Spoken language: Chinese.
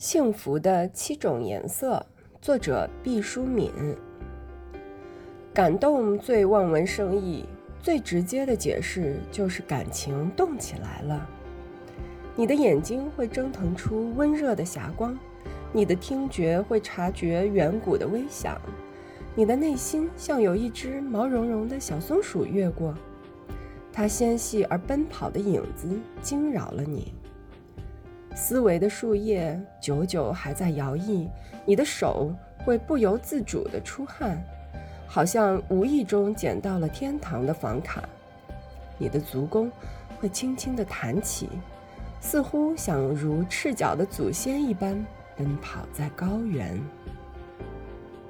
幸福的七种颜色，作者毕淑敏。感动最望文生义，最直接的解释就是感情动起来了。你的眼睛会蒸腾出温热的霞光，你的听觉会察觉远古的微响，你的内心像有一只毛茸茸的小松鼠越过，它纤细而奔跑的影子惊扰了你。思维的树叶久久还在摇曳，你的手会不由自主地出汗，好像无意中捡到了天堂的房卡。你的足弓会轻轻地弹起，似乎想如赤脚的祖先一般奔跑在高原。